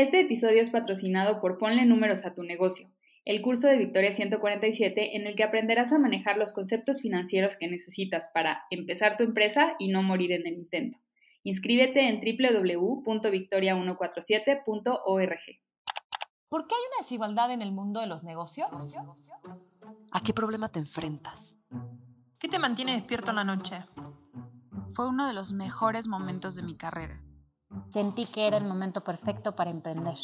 Este episodio es patrocinado por Ponle números a tu negocio, el curso de Victoria 147 en el que aprenderás a manejar los conceptos financieros que necesitas para empezar tu empresa y no morir en el intento. Inscríbete en www.victoria147.org. ¿Por qué hay una desigualdad en el mundo de los negocios? ¿A qué problema te enfrentas? ¿Qué te mantiene despierto en la noche? Fue uno de los mejores momentos de mi carrera. Sentí que era el momento perfecto para emprender.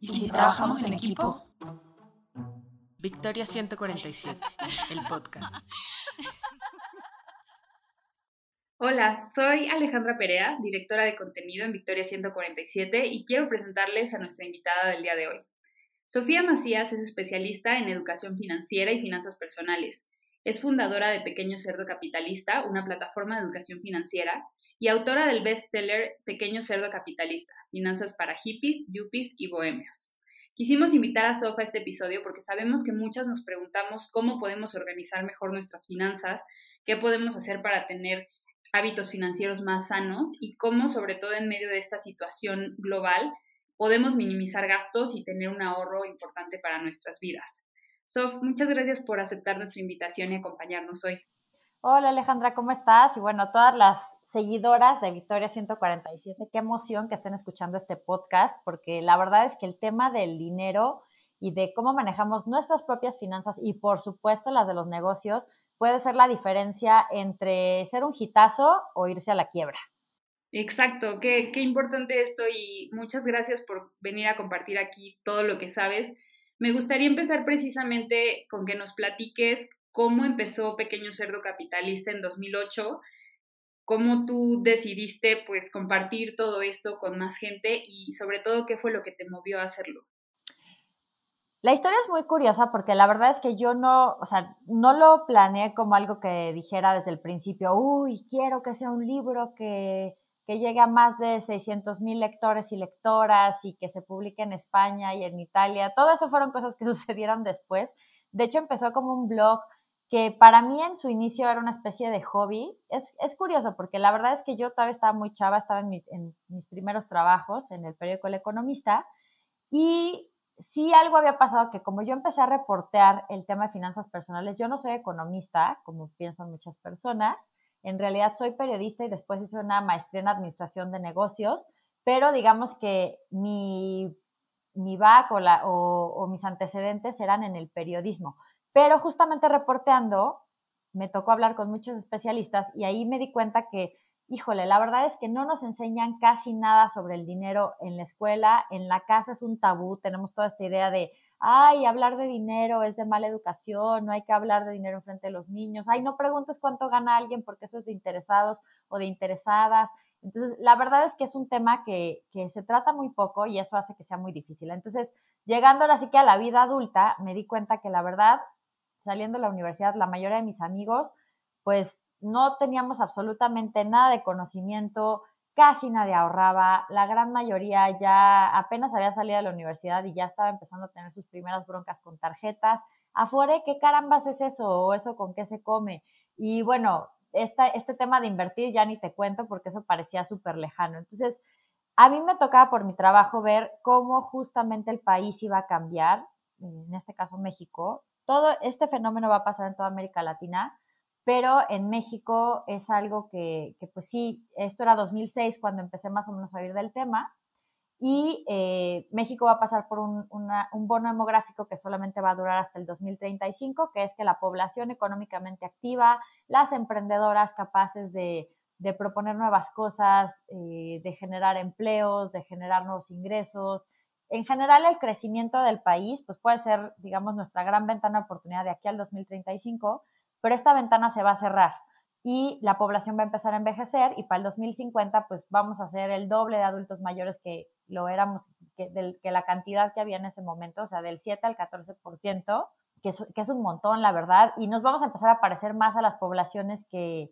¿Y si, trabajamos en equipo? Victoria 147, el podcast. Hola, soy Alejandra Perea, directora de contenido en Victoria 147 y quiero presentarles a nuestra invitada del día de hoy. Sofía Macías es especialista en educación financiera y finanzas personales. Es fundadora de Pequeño Cerdo Capitalista, una plataforma de educación financiera, y autora del bestseller Pequeño Cerdo Capitalista, Finanzas para Hippies, Yuppies y Bohemios. Quisimos invitar a Sof a este episodio porque sabemos que muchas nos preguntamos cómo podemos organizar mejor nuestras finanzas, qué podemos hacer para tener hábitos financieros más sanos y cómo, sobre todo en medio de esta situación global, podemos minimizar gastos y tener un ahorro importante para nuestras vidas. Sof, muchas gracias por aceptar nuestra invitación y acompañarnos hoy. Hola Alejandra, ¿cómo estás? Y bueno, todas las seguidoras de Victoria 147, qué emoción que estén escuchando este podcast, porque la verdad es que el tema del dinero y de cómo manejamos nuestras propias finanzas y por supuesto las de los negocios puede ser la diferencia entre ser un hitazo o irse a la quiebra. Exacto, qué, qué importante esto y muchas gracias por venir a compartir aquí todo lo que sabes. Me gustaría empezar precisamente con que nos platiques cómo empezó Pequeño Cerdo Capitalista en 2008 cómo tú decidiste pues compartir todo esto con más gente y sobre todo qué fue lo que te movió a hacerlo. La historia es muy curiosa porque la verdad es que yo no, o sea, no lo planeé como algo que dijera desde el principio, uy, quiero que sea un libro que, que llegue a más de 600 mil lectores y lectoras y que se publique en España y en Italia. Todo eso fueron cosas que sucedieron después. De hecho, empezó como un blog que para mí en su inicio era una especie de hobby. Es, es curioso porque la verdad es que yo todavía estaba muy chava, estaba en, mis primeros trabajos en el periódico El Economista y sí algo había pasado que como yo empecé a reportear el tema de finanzas personales, yo no soy economista, como piensan muchas personas, en realidad soy periodista y después hice una maestría en administración de negocios, pero digamos que mi, mi back o, o mis antecedentes eran en el periodismo. Pero justamente reporteando, me tocó hablar con muchos especialistas y ahí me di cuenta que, híjole, la verdad es que no nos enseñan casi nada sobre el dinero en la escuela, en la casa es un tabú, tenemos toda esta idea de, ay, hablar de dinero es de mala educación, no hay que hablar de dinero en frente de los niños, ay, no preguntes cuánto gana alguien porque eso es de interesados o de interesadas. Entonces, la verdad es que es un tema que, se trata muy poco y eso hace que sea muy difícil. Entonces, llegando ahora sí que a la vida adulta, me di cuenta que la verdad saliendo de la universidad, la mayoría de mis amigos, pues no teníamos absolutamente nada de conocimiento, casi nadie ahorraba, la gran mayoría ya apenas había salido de la universidad y ya estaba empezando a tener sus primeras broncas con tarjetas. Afuera, ¿qué carambas es eso? ¿O eso con qué se come? Y bueno, este tema de invertir ya ni te cuento porque eso parecía súper lejano. Entonces, a mí me tocaba por mi trabajo ver cómo justamente el país iba a cambiar, en este caso México, todo este fenómeno va a pasar en toda América Latina, pero en México es algo que, pues sí, esto era 2006 cuando empecé más o menos a oír del tema, y eh, México va a pasar por un, bono demográfico que solamente va a durar hasta el 2035, que es que la población económicamente activa, las emprendedoras capaces de, de proponer nuevas cosas, eh, de generar empleos, de generar nuevos ingresos, en general, el crecimiento del país pues puede ser, digamos, nuestra gran ventana de oportunidad de aquí al 2035, pero esta ventana se va a cerrar y la población va a empezar a envejecer y para el 2050 pues vamos a ser el doble de adultos mayores que lo éramos, que, que la cantidad que había en ese momento, o sea, del 7 al 14%, que que es un montón, la verdad, y nos vamos a empezar a parecer más a las poblaciones que,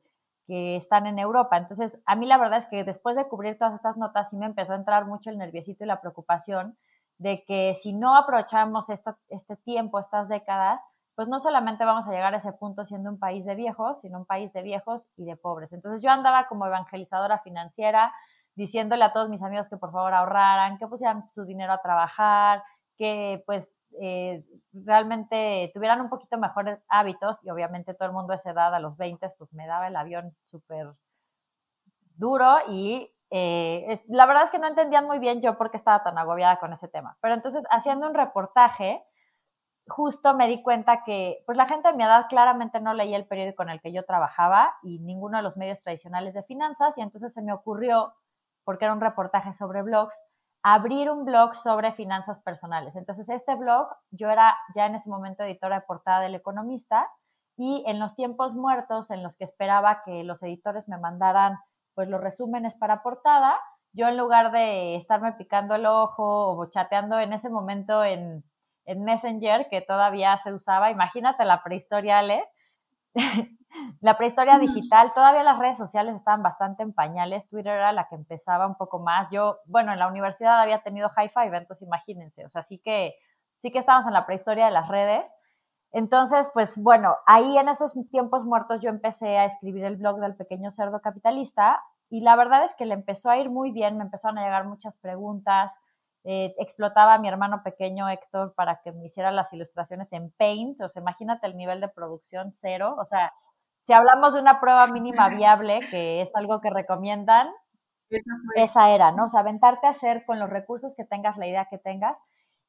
están en Europa. Entonces, a mí la verdad es que después de cubrir todas estas notas, sí me empezó a entrar mucho el nerviosito y la preocupación de que si no aprovechamos esta, este tiempo, estas décadas, pues no solamente vamos a llegar a ese punto siendo un país de viejos, sino un país de viejos y de pobres. Entonces yo andaba como evangelizadora financiera, diciéndole a todos mis amigos que por favor ahorraran, que pusieran su dinero a trabajar, que pues eh, realmente tuvieran un poquito mejores hábitos y obviamente todo el mundo a esa edad, a los 20, pues me daba el avión súper duro y eh, la verdad es que no entendían muy bien yo por qué estaba tan agobiada con ese tema. Pero entonces, haciendo un reportaje, justo me di cuenta que pues la gente de mi edad claramente no leía el periódico en el que yo trabajaba y ninguno de los medios tradicionales de finanzas y entonces se me ocurrió, porque era un reportaje sobre blogs, abrir un blog sobre finanzas personales. Entonces este blog, yo era ya en ese momento editora de portada del Economista y en los tiempos muertos en los que esperaba que los editores me mandaran pues los resúmenes para portada, yo en lugar de estarme picando el ojo o chateando en ese momento en en Messenger, que todavía se usaba, imagínate la prehistoria, Ale, la prehistoria digital, todavía las redes sociales estaban bastante en pañales, Twitter era la que empezaba un poco más, yo, bueno, en la universidad había tenido high five, entonces imagínense, o sea, sí que, sí que estábamos en la prehistoria de las redes, entonces, pues bueno, ahí en esos tiempos muertos yo empecé a escribir el blog del pequeño cerdo capitalista y la verdad es que le empezó a ir muy bien, me empezaron a llegar muchas preguntas, eh, explotaba a mi hermano pequeño Héctor para que me hiciera las ilustraciones en Paint, o sea, imagínate el nivel de producción cero, o sea, si hablamos de una prueba mínima viable, que es algo que recomiendan, esa era, ¿no? O sea, aventarte a hacer con los recursos que tengas, la idea que tengas.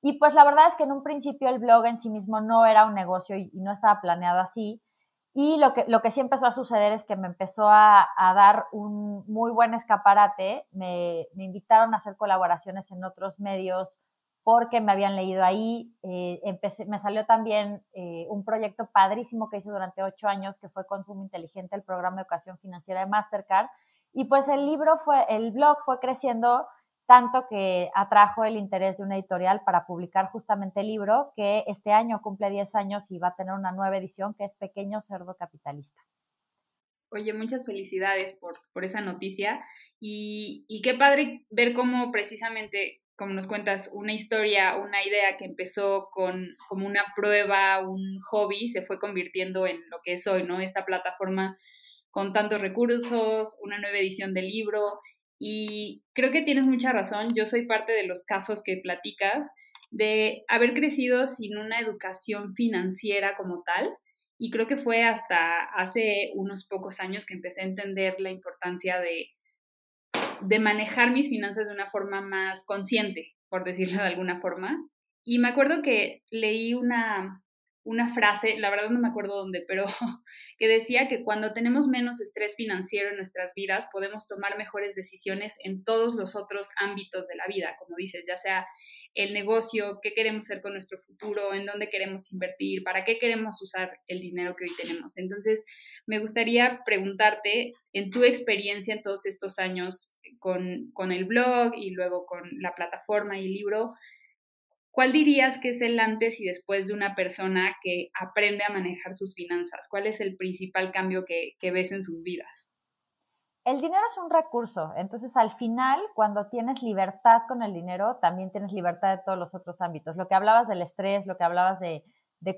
Y pues la verdad es que en un principio el blog en sí mismo no era un negocio y no estaba planeado así. Y lo que, lo que sí empezó a suceder es que me empezó a, dar un muy buen escaparate. Me, me, invitaron a hacer colaboraciones en otros medios porque me habían leído ahí. Eh, me salió también eh, un proyecto padrísimo que hice durante ocho años, que fue Consumo Inteligente, el programa de educación financiera de Mastercard. Y pues el libro fue, el blog fue creciendo tanto que atrajo el interés de una editorial para publicar justamente el libro, que este año cumple 10 años y va a tener una nueva edición, que es Pequeño Cerdo Capitalista. Oye, muchas felicidades por, por esa noticia y, y qué padre ver cómo precisamente, como nos cuentas, una historia, una idea que empezó con como una prueba, un hobby, se fue convirtiendo en lo que es hoy, ¿no? Esta plataforma con tantos recursos, una nueva edición del libro y creo que tienes mucha razón, yo soy parte de los casos que platicas de haber crecido sin una educación financiera como tal. Y creo que fue hasta hace unos pocos años que empecé a entender la importancia de, de manejar mis finanzas de una forma más consciente, por decirlo de alguna forma. Y me acuerdo que leí una, una frase, la verdad no me acuerdo dónde, pero que decía que cuando tenemos menos estrés financiero en nuestras vidas, podemos tomar mejores decisiones en todos los otros ámbitos de la vida, como dices, ya sea el negocio, qué queremos hacer con nuestro futuro, en dónde queremos invertir, para qué queremos usar el dinero que hoy tenemos. Entonces, me gustaría preguntarte, en tu experiencia en todos estos años con, con el blog y luego con la plataforma y el libro, ¿Cuál dirías que es el antes y después de una persona que aprende a manejar sus finanzas? ¿Cuál es el principal cambio que, ves en sus vidas? El dinero es un recurso, entonces al final, cuando tienes libertad con el dinero, también tienes libertad de todos los otros ámbitos. Lo que hablabas del estrés, lo que hablabas de,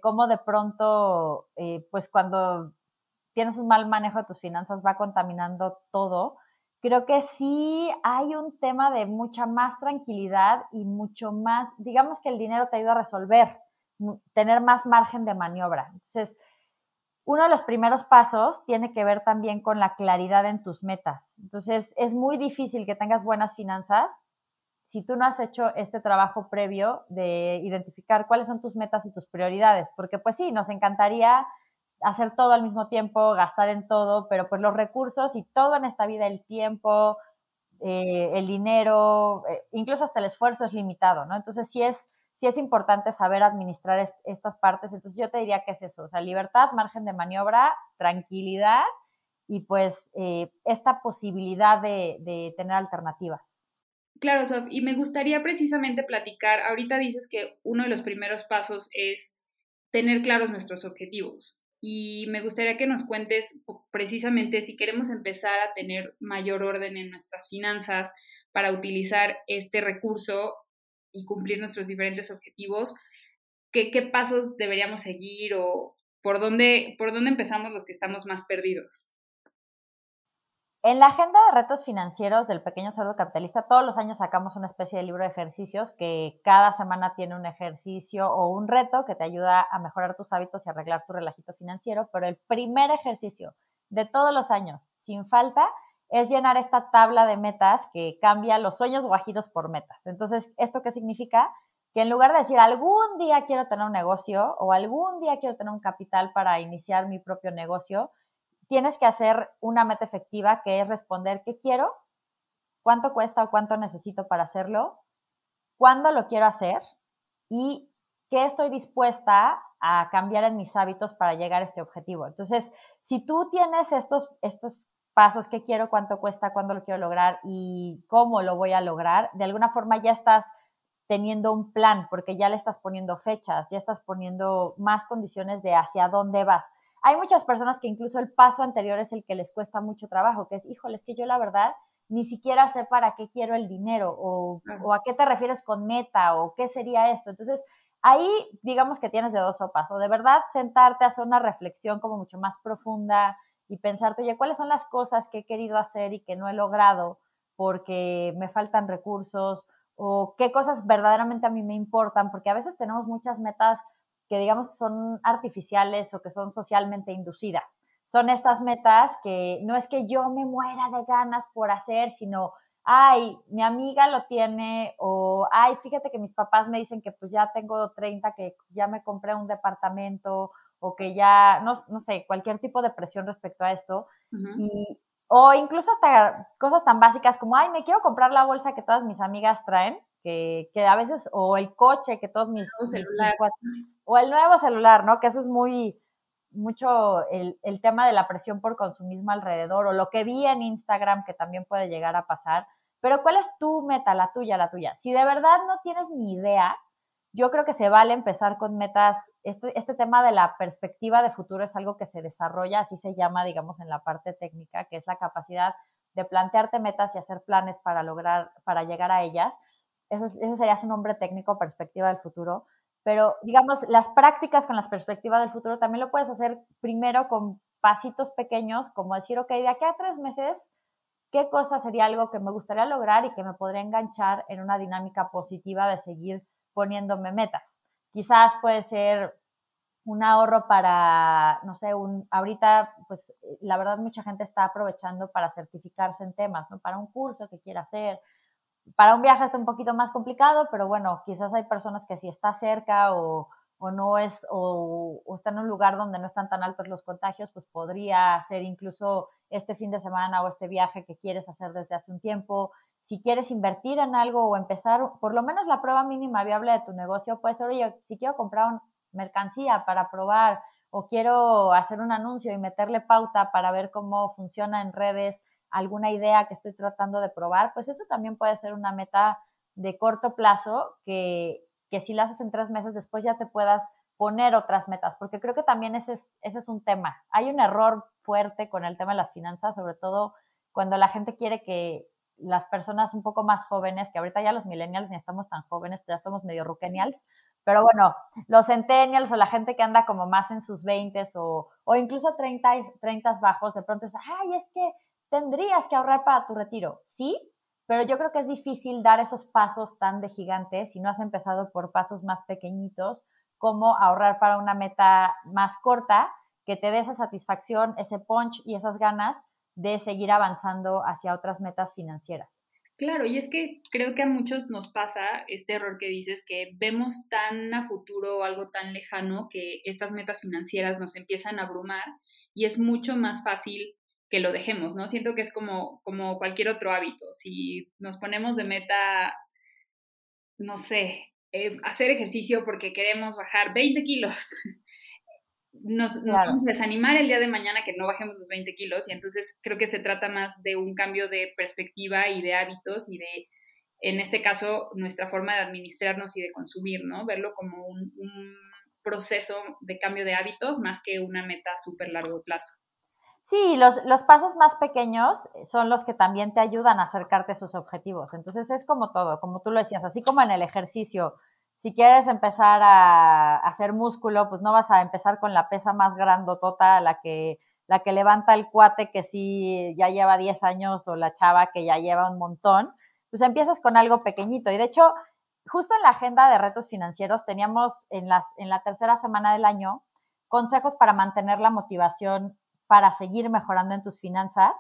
cómo de pronto, eh, pues cuando tienes un mal manejo de tus finanzas va contaminando todo, creo que sí hay un tema de mucha más tranquilidad y mucho más, digamos que el dinero te ayuda a resolver, tener más margen de maniobra. Entonces, uno de los primeros pasos tiene que ver también con la claridad en tus metas. Entonces, es muy difícil que tengas buenas finanzas si tú no has hecho este trabajo previo de identificar cuáles son tus metas y tus prioridades, porque pues sí, nos encantaría hacer todo al mismo tiempo, gastar en todo, pero pues los recursos y todo en esta vida, el tiempo, eh, el dinero, eh, incluso hasta el esfuerzo es limitado, ¿no? Entonces sí es, sí es importante saber administrar estas partes. Entonces yo te diría que es eso, o sea, libertad, margen de maniobra, tranquilidad y pues eh, esta posibilidad de, de tener alternativas. Claro, Sof, y me gustaría precisamente platicar, ahorita dices que uno de los primeros pasos es tener claros nuestros objetivos y me gustaría que nos cuentes precisamente si queremos empezar a tener mayor orden en nuestras finanzas para utilizar este recurso y cumplir nuestros diferentes objetivos, qué, qué pasos deberíamos seguir o por dónde, por dónde empezamos los que estamos más perdidos. En la agenda de retos financieros del pequeño cerdo capitalista, todos los años sacamos una especie de libro de ejercicios que cada semana tiene un ejercicio o un reto que te ayuda a mejorar tus hábitos y arreglar tu relajito financiero. Pero el primer ejercicio de todos los años, sin falta, es llenar esta tabla de metas que cambia los sueños guajiros por metas. Entonces, ¿esto qué significa? Que en lugar de decir algún día quiero tener un negocio o algún día quiero tener un capital para iniciar mi propio negocio, tienes que hacer una meta efectiva que es responder qué quiero, cuánto cuesta o cuánto necesito para hacerlo, cuándo lo quiero hacer y qué estoy dispuesta a cambiar en mis hábitos para llegar a este objetivo. Entonces, si tú tienes estos, estos pasos, qué quiero, cuánto cuesta, cuándo lo quiero lograr y cómo lo voy a lograr, de alguna forma ya estás teniendo un plan porque ya le estás poniendo fechas, ya estás poniendo más condiciones de hacia dónde vas. Hay muchas personas que incluso el paso anterior es el que les cuesta mucho trabajo, que es, híjole, es que yo la verdad ni siquiera sé para qué quiero el dinero o, o a qué te refieres con meta o qué sería esto. Entonces, ahí digamos que tienes de dos sopas, o de verdad sentarte a hacer una reflexión como mucho más profunda y pensarte, oye, ¿cuáles son las cosas que he querido hacer y que no he logrado porque me faltan recursos? o qué cosas verdaderamente a mí me importan, porque a veces tenemos muchas metas que digamos que son artificiales o que son socialmente inducidas. Son estas metas que no es que yo me muera de ganas por hacer, sino, ay, mi amiga lo tiene, o, ay, fíjate que mis papás me dicen que pues ya tengo 30, que ya me compré un departamento, o que ya, no, no sé, cualquier tipo de presión respecto a esto. y, o incluso hasta cosas tan básicas como, ay, me quiero comprar la bolsa que todas mis amigas traen, que, que a veces, o el coche que todos mis, o el nuevo celular, ¿no? Que eso es muy, mucho el, el, tema de la presión por consumismo alrededor, o lo que vi en Instagram que también puede llegar a pasar. Pero ¿cuál es tu meta, la tuya, la tuya? Si de verdad no tienes ni idea, yo creo que se vale empezar con metas. Este, este tema de la perspectiva de futuro es algo que se desarrolla, así se llama, digamos, en la parte técnica, que es la capacidad de plantearte metas y hacer planes para lograr, para llegar a ellas. Ese, ese sería su nombre técnico, perspectiva del futuro pero digamos, las prácticas con las perspectivas del futuro también lo puedes hacer primero con pasitos pequeños, como decir, ok, de aquí a tres meses, ¿qué cosa sería algo que me gustaría lograr y que me podría enganchar en una dinámica positiva de seguir poniéndome metas? Quizás puede ser un ahorro para, no sé, un, ahorita, pues la verdad mucha gente está aprovechando para certificarse en temas, ¿no? Para un curso que quiera hacer, para un viaje está un poquito más complicado, pero bueno, quizás hay personas que si está cerca o, o no es, o, o, está en un lugar donde no están tan altos los contagios, pues podría ser incluso este fin de semana o este viaje que quieres hacer desde hace un tiempo. Si quieres invertir en algo o empezar, por lo menos la prueba mínima viable de tu negocio puede ser, oye, si quiero comprar mercancía para probar o quiero hacer un anuncio y meterle pauta para ver cómo funciona en redes alguna idea que estoy tratando de probar, pues eso también puede ser una meta de corto plazo que, que si la haces en tres meses después ya te puedas poner otras metas, porque creo que también ese es, ese es un tema. Hay un error fuerte con el tema de las finanzas, sobre todo cuando la gente quiere que las personas un poco más jóvenes, que ahorita ya los millennials ni estamos tan jóvenes, ya somos medio ruquenials, pero bueno, los centennials o la gente que anda como más en sus 20 o, o incluso 30, 30 bajos, de pronto es, ay, es que tendrías que ahorrar para tu retiro, sí, pero yo creo que es difícil dar esos pasos tan de gigantes si no has empezado por pasos más pequeñitos, como ahorrar para una meta más corta que te dé esa satisfacción, ese punch y esas ganas de seguir avanzando hacia otras metas financieras. Claro, y es que creo que a muchos nos pasa este error que dices, que vemos tan a futuro algo tan lejano que estas metas financieras nos empiezan a abrumar y es mucho más fácil que lo dejemos, ¿no? Siento que es como, como cualquier otro hábito. Si nos ponemos de meta, no sé, eh, hacer ejercicio porque queremos bajar 20 kilos, nos, vamos a desanimar el día de mañana que no bajemos los 20 kilos y entonces creo que se trata más de un cambio de perspectiva y de hábitos y de, en este caso, nuestra forma de administrarnos y de consumir, ¿no? Verlo como un, un proceso de cambio de hábitos más que una meta a súper largo plazo. Sí, los, los, pasos más pequeños son los que también te ayudan a acercarte a sus objetivos. Entonces es como todo, como tú lo decías, así como en el ejercicio. Si quieres empezar a, hacer músculo, pues no vas a empezar con la pesa más grandotota la que la que levanta el cuate que sí ya lleva 10 años o la chava que ya lleva un montón, pues empiezas con algo pequeñito. Y de hecho, justo en la agenda de retos financieros teníamos en, las, en la tercera semana del año consejos para mantener la motivación para seguir mejorando en tus finanzas.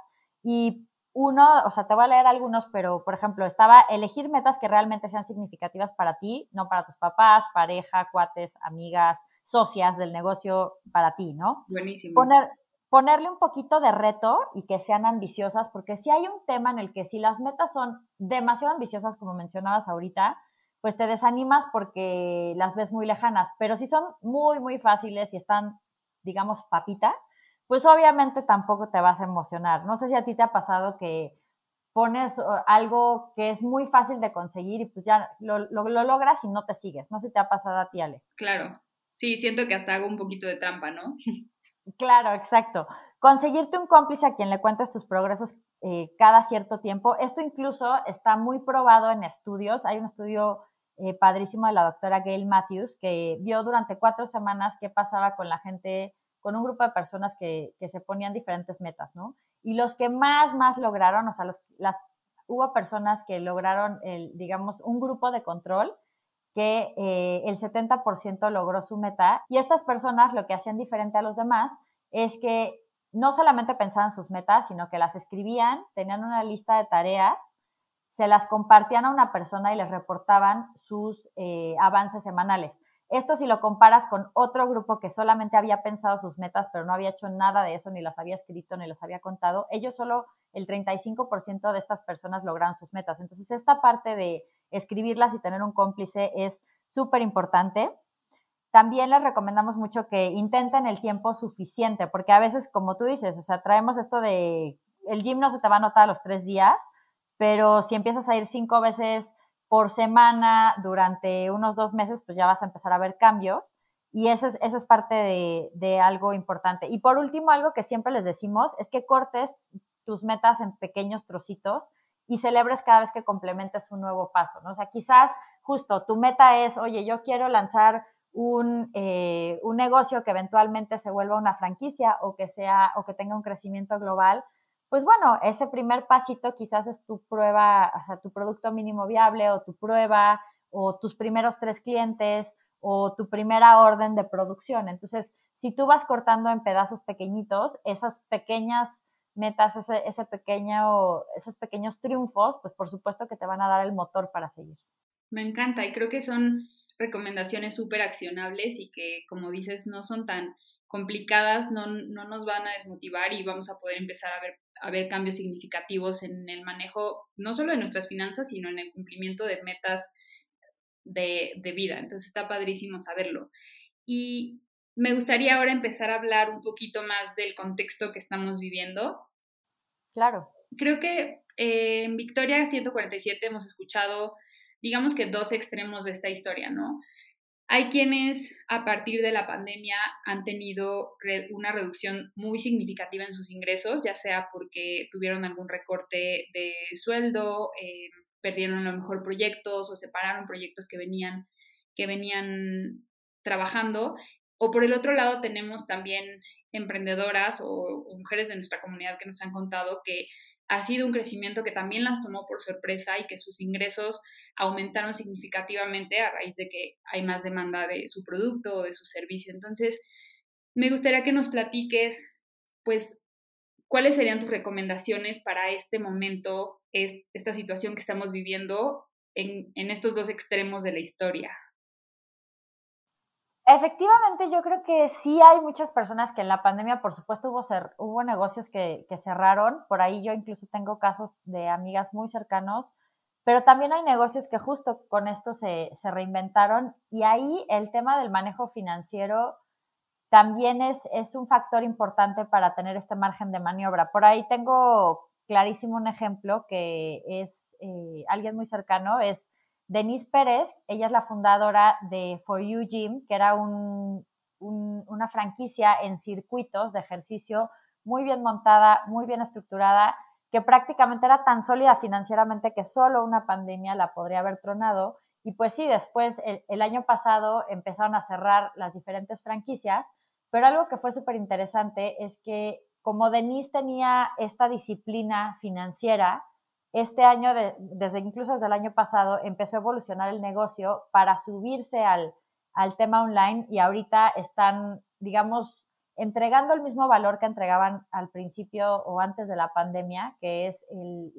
Y uno, o sea, te voy a leer algunos, pero por ejemplo, estaba elegir metas que realmente sean significativas para ti, no para tus papás, pareja, cuates, amigas, socias del negocio, para ti, ¿no? Buenísimo. Poner, ponerle un poquito de reto y que sean ambiciosas, porque si hay un tema en el que si las metas son demasiado ambiciosas, como mencionabas ahorita, pues te desanimas porque las ves muy lejanas, pero si son muy, muy fáciles y están, digamos, papita, pues obviamente tampoco te vas a emocionar. No sé si a ti te ha pasado que pones algo que es muy fácil de conseguir y pues ya lo, lo, logras y no te sigues. No sé si te ha pasado a ti, Ale. Claro, sí, siento que hasta hago un poquito de trampa, ¿no? claro, exacto. Conseguirte un cómplice a quien le cuentes tus progresos eh, cada cierto tiempo. Esto incluso está muy probado en estudios. Hay un estudio eh, padrísimo de la doctora Gail Matthews, que vio durante cuatro semanas qué pasaba con la gente, con un grupo de personas que, se ponían diferentes metas, ¿no? Y los que más, más lograron, o sea, los, hubo personas que lograron, el, digamos, un grupo de control que eh, el 70% logró su meta. Y estas personas lo que hacían diferente a los demás es que no solamente pensaban sus metas, sino que las escribían, tenían una lista de tareas se las compartían a una persona y les reportaban sus eh, avances semanales. Esto si lo comparas con otro grupo que solamente había pensado sus metas, pero no había hecho nada de eso, ni las había escrito, ni las había contado, ellos solo el 35% de estas personas lograron sus metas. Entonces, esta parte de escribirlas y tener un cómplice es súper importante. También les recomendamos mucho que intenten el tiempo suficiente, porque a veces, como tú dices, o sea, traemos esto de el gym no se te va a notar los tres días, pero si empiezas a ir cinco veces por semana durante unos dos meses, pues ya vas a empezar a ver cambios. Y eso es, eso es parte de, de, algo importante. Y por último, algo que siempre les decimos es que cortes tus metas en pequeños trocitos y celebres cada vez que complementes un nuevo paso, ¿no? Sea, quizás justo tu meta es, oye, yo quiero lanzar un, eh, un negocio que eventualmente se vuelva una franquicia o que sea o que tenga un crecimiento global, pues bueno, ese primer pasito quizás es tu prueba, o sea, tu producto mínimo viable o tu prueba o tus primeros tres clientes o tu primera orden de producción. Entonces, si tú vas cortando en pedazos pequeñitos, esas pequeñas metas, ese, ese pequeño, esos pequeños triunfos, pues por supuesto que te van a dar el motor para seguir. Me encanta y creo que son recomendaciones súper accionables y que, como dices, no son tan complicadas, no, no, nos van a desmotivar y vamos a poder empezar a ver haber cambios significativos en el manejo no solo de nuestras finanzas, sino en el cumplimiento de metas de, de vida. Entonces está padrísimo saberlo. Y me gustaría ahora empezar a hablar un poquito más del contexto que estamos viviendo. Claro. Creo que eh, en Victoria 147 hemos escuchado, digamos que dos extremos de esta historia, ¿no? Hay quienes a partir de la pandemia han tenido una reducción muy significativa en sus ingresos, ya sea porque tuvieron algún recorte de sueldo, eh, perdieron a lo mejor proyectos o separaron proyectos que venían, que venían trabajando. O por el otro lado tenemos también emprendedoras o, o mujeres de nuestra comunidad que nos han contado que ha sido un crecimiento que también las tomó por sorpresa y que sus ingresos aumentaron significativamente a raíz de que hay más demanda de su producto o de su servicio. Entonces, me gustaría que nos platiques, pues, cuáles serían tus recomendaciones para este momento, esta situación que estamos viviendo en, en estos dos extremos de la historia. Efectivamente, yo creo que sí hay muchas personas que en la pandemia, por supuesto, hubo, hubo negocios que, que, cerraron. Por ahí yo incluso tengo casos de amigas muy cercanos pero también hay negocios que justo con esto se, se reinventaron y ahí el tema del manejo financiero también es, es un factor importante para tener este margen de maniobra. Por ahí tengo clarísimo un ejemplo que es eh, alguien muy cercano, es Denise Pérez, ella es la fundadora de For You Gym, que era un, una franquicia en circuitos de ejercicio muy bien montada, muy bien estructurada que prácticamente era tan sólida financieramente que solo una pandemia la podría haber tronado. Y pues sí, después el, año pasado empezaron a cerrar las diferentes franquicias, pero algo que fue súper interesante es que como Denise tenía esta disciplina financiera, este año, desde incluso desde el año pasado, empezó a evolucionar el negocio para subirse al, al tema online y ahorita están, digamos, entregando el mismo valor que entregaban al principio o antes de la pandemia, que es el,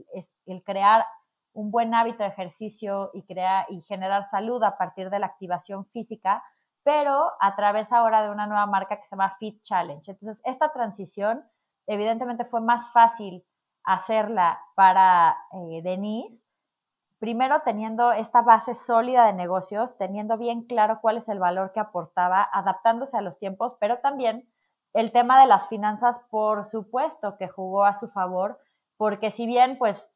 el crear un buen hábito de ejercicio y, crear, y generar salud a partir de la activación física, pero a través ahora de una nueva marca que se llama Fit Challenge. Entonces, esta transición evidentemente fue más fácil hacerla para eh, Denise, primero teniendo esta base sólida de negocios, teniendo bien claro cuál es el valor que aportaba, adaptándose a los tiempos, pero también el tema de las finanzas, por supuesto, que jugó a su favor, porque si bien, pues,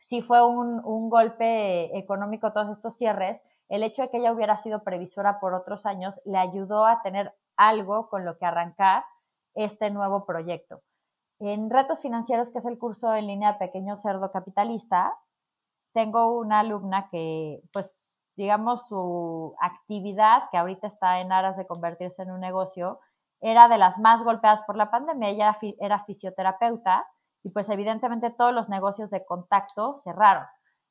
sí fue un, un golpe económico todos estos cierres, el hecho de que ella hubiera sido previsora por otros años le ayudó a tener algo con lo que arrancar este nuevo proyecto. En Retos Financieros, que es el curso en línea de Pequeño Cerdo Capitalista, tengo una alumna que, pues, digamos, su actividad, que ahorita está en aras de convertirse en un negocio, era de las más golpeadas por la pandemia. Ella era fisioterapeuta y pues evidentemente todos los negocios de contacto cerraron.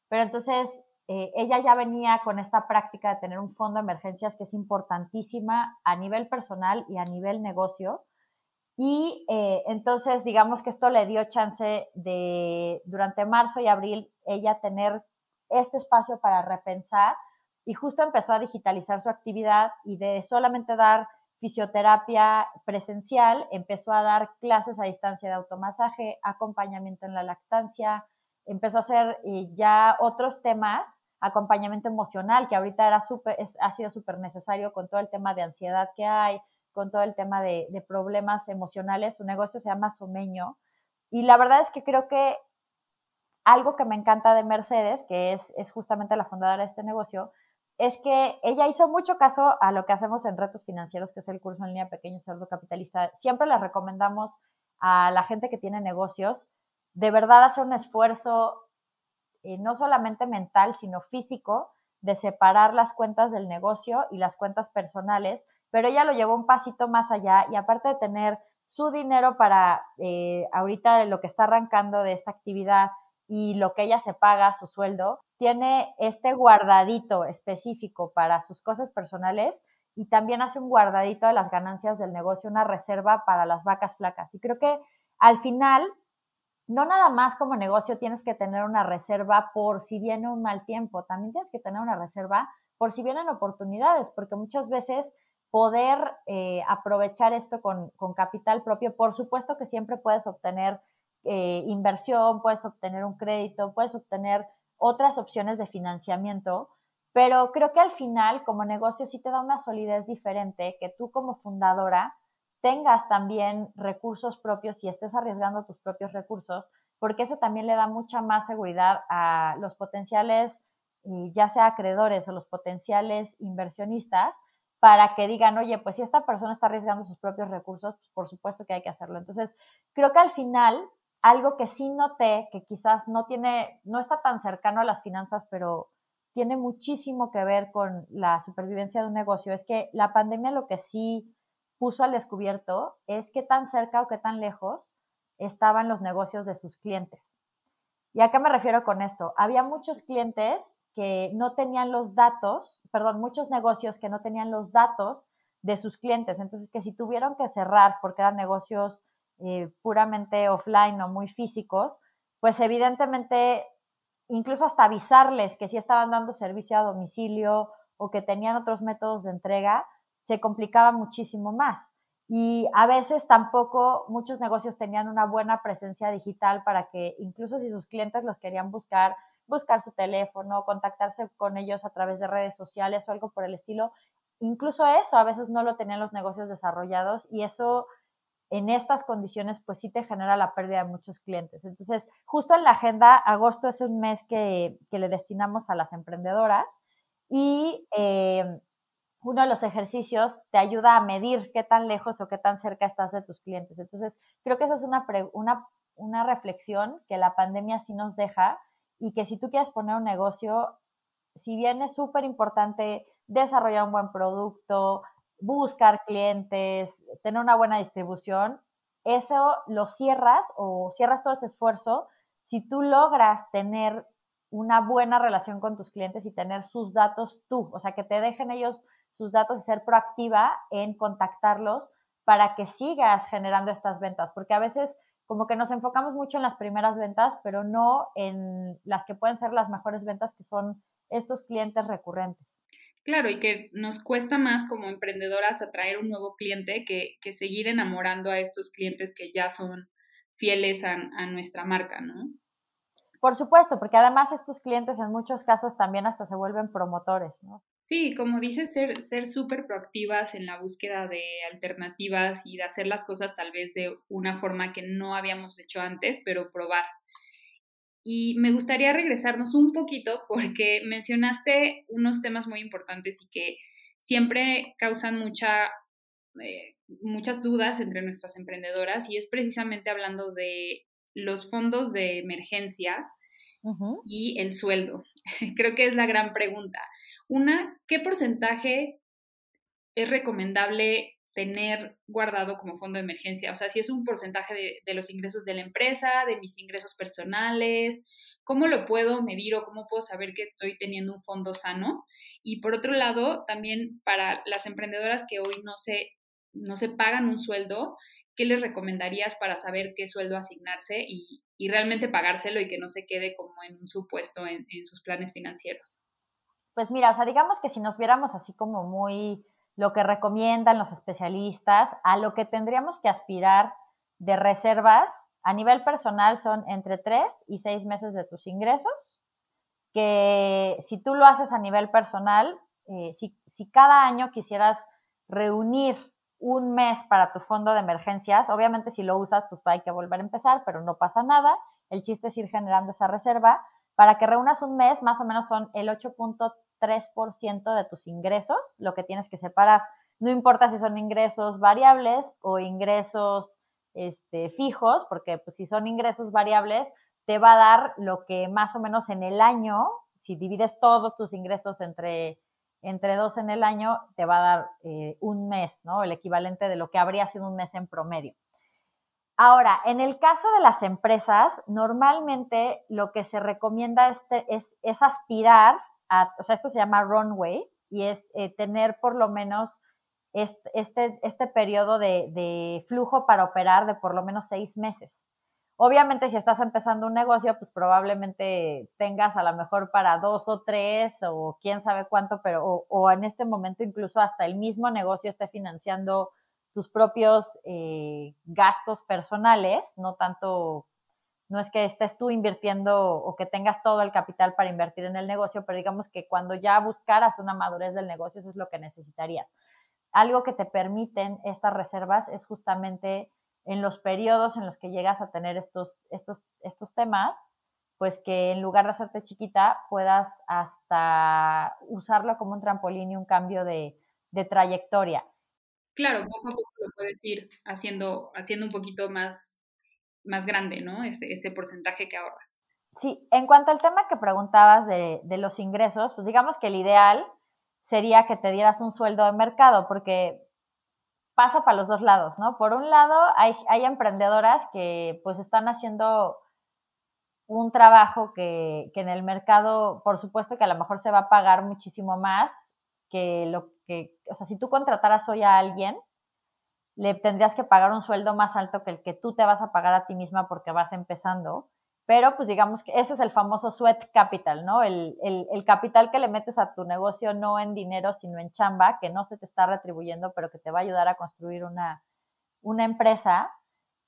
Pero entonces eh, ella ya venía con esta práctica de tener un fondo de emergencias que es importantísima a nivel personal y a nivel negocio y eh, entonces, digamos que esto le dio chance de, durante marzo y abril, ella tener este espacio para repensar y justo empezó a digitalizar su actividad y de solamente dar fisioterapia presencial, empezó a dar clases a distancia de automasaje, acompañamiento en la lactancia, empezó a hacer eh, ya otros temas, acompañamiento emocional, que ahorita era super, ha sido súper necesario con todo el tema de ansiedad que hay, con todo el tema de, problemas emocionales. Su negocio se llama Someño. Y la verdad es que creo que algo que me encanta de Mercedes, que es, es justamente la fundadora de este negocio, es que ella hizo mucho caso a lo que hacemos en Retos Financieros, que es el curso en línea Pequeño Cerdo Capitalista. Siempre les recomendamos a la gente que tiene negocios de verdad hacer un esfuerzo, eh, no solamente mental, sino físico, de separar las cuentas del negocio y las cuentas personales pero ella lo llevó un pasito más allá y aparte de tener su dinero para eh, ahorita lo que está arrancando de esta actividad y lo que ella se paga, su sueldo, tiene este guardadito específico para sus cosas personales y también hace un guardadito de las ganancias del negocio, una reserva para las vacas flacas. Y creo que al final, no nada más como negocio tienes que tener una reserva por si viene un mal tiempo, también tienes que tener una reserva por si vienen oportunidades, porque muchas veces poder eh, aprovechar esto con, capital propio. Por supuesto que siempre puedes obtener eh, inversión, puedes obtener un crédito, puedes obtener otras opciones de financiamiento, pero creo que al final como negocio sí te da una solidez diferente que tú como fundadora tengas también recursos propios y estés arriesgando tus propios recursos, porque eso también le da mucha más seguridad a los potenciales, ya sea acreedores o los potenciales inversionistas, para que digan, oye, pues si esta persona está arriesgando sus propios recursos, pues por supuesto que hay que hacerlo. Entonces, creo que al final, algo que sí noté, que quizás no tiene, no está tan cercano a las finanzas, pero tiene muchísimo que ver con la supervivencia de un negocio, es que la pandemia lo que sí puso al descubierto es qué tan cerca o qué tan lejos estaban los negocios de sus clientes. ¿Y a qué me refiero con esto? Había muchos clientes que no tenían los datos, perdón, muchos negocios que no tenían los datos de sus clientes. Entonces, que si tuvieron que cerrar porque eran negocios eh, puramente offline o muy físicos, pues evidentemente, incluso hasta avisarles que sí estaban dando servicio a domicilio o que tenían otros métodos de entrega, se complicaba muchísimo más. Y a veces tampoco muchos negocios tenían una buena presencia digital para que incluso si sus clientes los querían buscar, buscar su teléfono, contactarse con ellos a través de redes sociales o algo por el estilo. Incluso eso a veces no lo tenían los negocios desarrollados y eso en estas condiciones pues sí te genera la pérdida de muchos clientes. Entonces, justo en la agenda, agosto es un mes que, le destinamos a las emprendedoras y eh, uno de los ejercicios te ayuda a medir qué tan lejos o qué tan cerca estás de tus clientes. Entonces, creo que esa es una, una, una reflexión que la pandemia sí nos deja y que si tú quieres poner un negocio, si bien es súper importante desarrollar un buen producto, buscar clientes, tener una buena distribución, eso lo cierras o cierras todo ese esfuerzo si tú logras tener una buena relación con tus clientes y tener sus datos tú, o sea, que te dejen ellos sus datos y ser proactiva en contactarlos para que sigas generando estas ventas, porque a veces como que nos enfocamos mucho en las primeras ventas, pero no en las que pueden ser las mejores ventas, que son estos clientes recurrentes. Claro, y que nos cuesta más como emprendedoras atraer un nuevo cliente que, que seguir enamorando a estos clientes que ya son fieles a, a nuestra marca, ¿no? Por supuesto, porque además estos clientes en muchos casos también hasta se vuelven promotores, ¿no? Sí, como dices, ser ser súper proactivas en la búsqueda de alternativas y de hacer las cosas tal vez de una forma que no habíamos hecho antes, pero probar. Y me gustaría regresarnos un poquito porque mencionaste unos temas muy importantes y que siempre causan mucha, eh, muchas dudas entre nuestras emprendedoras y es precisamente hablando de los fondos de emergencia y el sueldo. Creo que es la gran pregunta. Una, ¿qué porcentaje es recomendable tener guardado como fondo de emergencia? O sea, si es un porcentaje de, de, los ingresos de la empresa, de mis ingresos personales, ¿cómo lo puedo medir o cómo puedo saber que estoy teniendo un fondo sano? Y por otro lado, también para las emprendedoras que hoy no se, no se pagan un sueldo, ¿qué les recomendarías para saber qué sueldo asignarse y, y realmente pagárselo y que no se quede como en un supuesto en, en sus planes financieros? Pues mira, o sea, digamos que si nos viéramos así como muy lo que recomiendan los especialistas, a lo que tendríamos que aspirar de reservas a nivel personal son entre 3 y 6 meses de tus ingresos, que si tú lo haces a nivel personal, eh, si, si cada año quisieras reunir un mes para tu fondo de emergencias. Obviamente si lo usas, pues hay que volver a empezar, pero no pasa nada. El chiste es ir generando esa reserva. Para que reúnas un mes, más o menos son el 8.3% de tus ingresos, lo que tienes que separar. No importa si son ingresos variables o ingresos este, fijos, porque pues, si son ingresos variables, te va a dar lo que más o menos en el año, si divides todos tus ingresos entre entre dos en el año te va a dar eh, un mes, ¿no? El equivalente de lo que habría sido un mes en promedio. Ahora, en el caso de las empresas, normalmente lo que se recomienda este, es, es, aspirar o sea, esto se llama runway y es eh, tener por lo menos este, este, periodo de, flujo para operar de por lo menos seis meses. Obviamente, si estás empezando un negocio, pues probablemente tengas a lo mejor para dos o tres o quién sabe cuánto, pero o, o en este momento incluso hasta el mismo negocio esté financiando tus propios eh, gastos personales, no tanto, no es que estés tú invirtiendo o que tengas todo el capital para invertir en el negocio, pero digamos que cuando ya buscaras una madurez del negocio, eso es lo que necesitarías. Algo que te permiten estas reservas es justamente en los periodos en los que llegas a tener estos, estos, estos temas, pues que en lugar de hacerte chiquita puedas hasta usarlo como un trampolín y un cambio de, de trayectoria. Claro, poco a poco lo puedes ir haciendo, haciendo un poquito más, más grande, ¿no? Ese, ese porcentaje que ahorras. Sí, en cuanto al tema que preguntabas de, de los ingresos, pues digamos que el ideal sería que te dieras un sueldo de mercado, porque pasa para los dos lados, ¿no? Por un lado, hay, hay emprendedoras que pues están haciendo un trabajo que, que, en el mercado, por supuesto que a lo mejor se va a pagar muchísimo más que lo que, o sea, si tú contrataras hoy a alguien, le tendrías que pagar un sueldo más alto que el que tú te vas a pagar a ti misma porque vas empezando pero pues digamos que ese es el famoso sweat capital, ¿no? El, el, el, capital que le metes a tu negocio no en dinero, sino en chamba, que no se te está retribuyendo, pero que te va a ayudar a construir una, una empresa.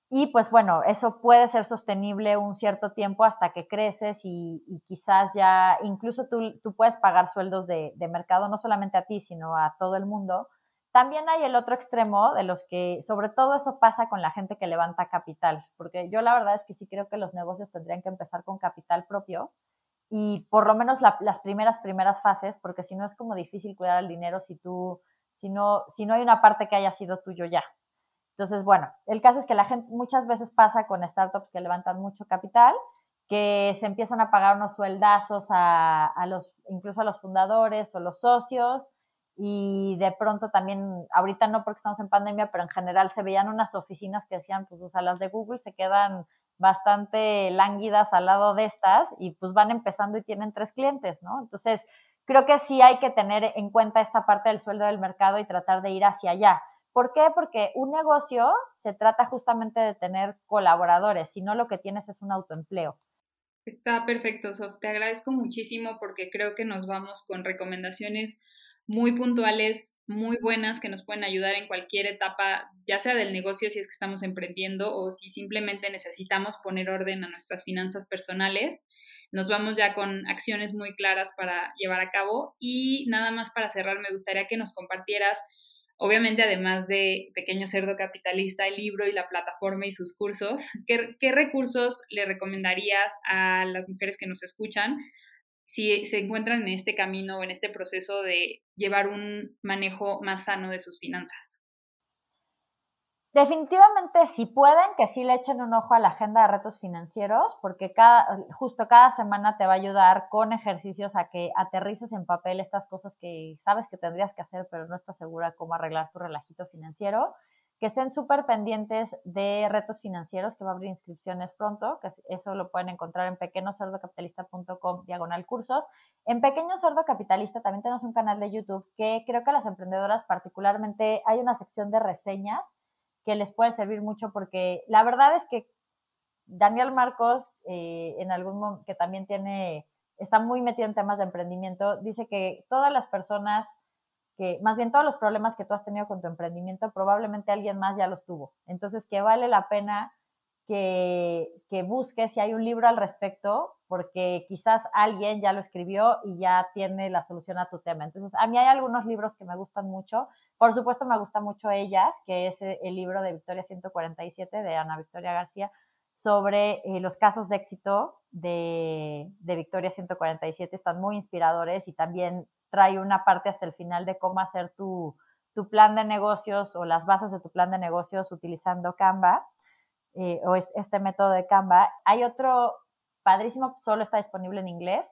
Y pues bueno, eso puede ser sostenible un cierto tiempo hasta que creces y, quizás ya, incluso tú, tú, puedes pagar sueldos de, de mercado, no solamente a ti, sino a todo el mundo también hay el otro extremo de los que, sobre todo eso pasa con la gente que levanta capital, porque yo la verdad es que sí creo que los negocios tendrían que empezar con capital propio y por lo menos la, las primeras, primeras fases, porque si no es como difícil cuidar el dinero si tú, si no, si no hay una parte que haya sido tuyo ya. Entonces, bueno, el caso es que la gente muchas veces pasa con startups que levantan mucho capital, que se empiezan a pagar unos sueldazos a, a los, incluso a los fundadores o los socios, y de pronto también, ahorita no porque estamos en pandemia, pero en general se veían unas oficinas que decían, pues, o sea, las de Google se quedan bastante lánguidas al lado de estas y pues van empezando y tienen tres clientes, ¿no? Entonces, creo que sí hay que tener en cuenta esta parte del sueldo del mercado y tratar de ir hacia allá. ¿Por qué? Porque un negocio se trata justamente de tener colaboradores, si no lo que tienes es un autoempleo. Está perfecto, Sof. Te agradezco muchísimo porque creo que nos vamos con recomendaciones muy puntuales, muy buenas que nos pueden ayudar en cualquier etapa, ya sea del negocio si es que estamos emprendiendo o si simplemente necesitamos poner orden a nuestras finanzas personales. Nos vamos ya con acciones muy claras para llevar a cabo y nada más para cerrar me gustaría que nos compartieras Obviamente, además de Pequeño Cerdo Capitalista, el libro y la plataforma y sus cursos, ¿qué, ¿qué, recursos le recomendarías a las mujeres que nos escuchan si se encuentran en este camino o en este proceso de llevar un manejo más sano de sus finanzas? Definitivamente, si pueden, que sí le echen un ojo a la agenda de retos financieros, porque cada, justo cada semana te va a ayudar con ejercicios a que aterrices en papel estas cosas que sabes que tendrías que hacer, pero no estás segura cómo arreglar tu relajito financiero. Que estén súper pendientes de retos financieros, que va a abrir inscripciones pronto, que eso lo pueden encontrar en pequeñocerdocapitalista.com diagonal cursos. En Pequeño Cerdo Capitalista también tenemos un canal de YouTube que creo que a las emprendedoras particularmente hay una sección de reseñas que les puede servir mucho porque la verdad es que Daniel Marcos, eh, en algún que también tiene, está muy metido en temas de emprendimiento, dice que todas las personas que, más bien todos los problemas que tú has tenido con tu emprendimiento, probablemente alguien más ya los tuvo. Entonces, que vale la pena que, que busques si hay un libro al respecto, porque quizás alguien ya lo escribió y ya tiene la solución a tu tema. Entonces, a mí hay algunos libros que me gustan mucho. Por supuesto, me gusta mucho Ellas, que es eh, el libro de Victoria 147 de Ana Victoria García sobre eh, los casos de éxito de, de, Victoria 147. Están muy inspiradores y también trae una parte hasta el final de cómo hacer tu, tu plan de negocios o las bases de tu plan de negocios utilizando Canva eh, o este método de Canva. Hay otro padrísimo, solo está disponible en inglés,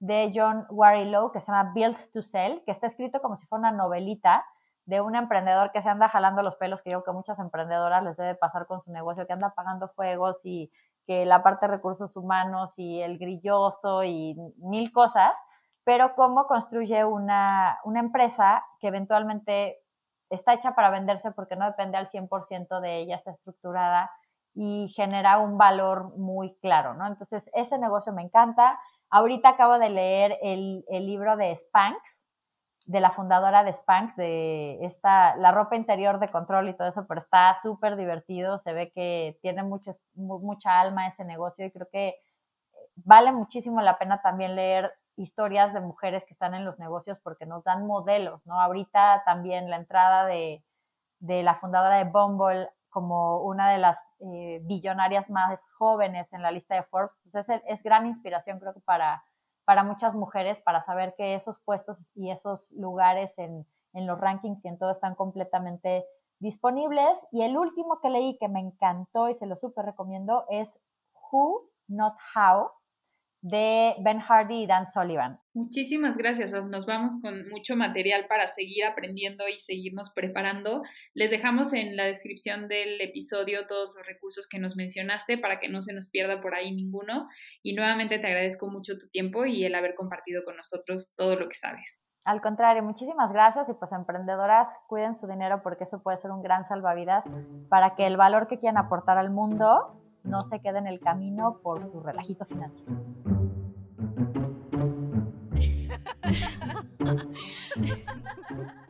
de John Warrilow, que se llama Build to Sell, que está escrito como si fuera una novelita de un emprendedor que se anda jalando los pelos, que yo creo que muchas emprendedoras les debe pasar con su negocio, que anda pagando fuegos y que la parte de recursos humanos y el grilloso y mil cosas, pero cómo construye una, una empresa que eventualmente está hecha para venderse porque no depende al 100% de ella, está estructurada y genera un valor muy claro, ¿no? Entonces, ese negocio me encanta. Ahorita acabo de leer el, el libro de Spanx, de la fundadora de Spanx, de esta, la ropa interior de control y todo eso, pero está súper divertido, se ve que tiene mucha alma ese negocio y creo que vale muchísimo la pena también leer historias de mujeres que están en los negocios porque nos dan modelos, ¿no? Ahorita también la entrada de, de la fundadora de Bumble como una de las eh, billonarias más jóvenes en la lista de Forbes, pues es, es, gran inspiración creo que para, para muchas mujeres, para saber que esos puestos y esos lugares en, en los rankings y en todo están completamente disponibles. Y el último que leí que me encantó y se lo súper recomiendo es Who, Not How, de Ben Hardy y Dan Sullivan. Muchísimas gracias, Nos vamos con mucho material para seguir aprendiendo y seguirnos preparando. Les dejamos en la descripción del episodio todos los recursos que nos mencionaste para que no se nos pierda por ahí ninguno. Y nuevamente te agradezco mucho tu tiempo y el haber compartido con nosotros todo lo que sabes. Al contrario, muchísimas gracias y pues emprendedoras, cuiden su dinero porque eso puede ser un gran salvavidas para que el valor que quieran aportar al mundo no se quede en el camino por su relajito financiero.